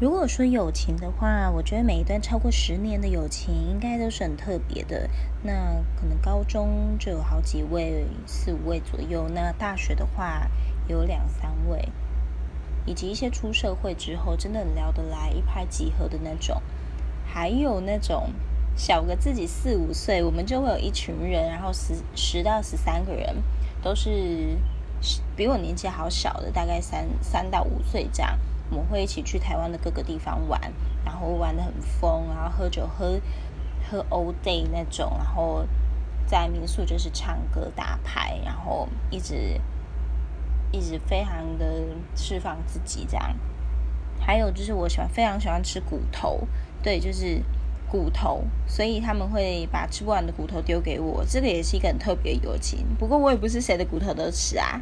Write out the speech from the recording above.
如果说友情的话，我觉得每一段超过十年的友情应该都是很特别的。那可能高中就有好几位，四五位左右。那大学的话有两三位，以及一些出社会之后真的很聊得来、一拍即合的那种。还有那种小个自己四五岁，我们就会有一群人，然后十十到十三个人，都是比我年纪好小的，大概三三到五岁这样。我们会一起去台湾的各个地方玩，然后玩的很疯，然后喝酒喝喝 all day 那种，然后在民宿就是唱歌打牌，然后一直一直非常的释放自己这样。还有就是我喜欢非常喜欢吃骨头，对，就是骨头，所以他们会把吃不完的骨头丢给我，这个也是一个很特别的友情。不过我也不是谁的骨头都吃啊。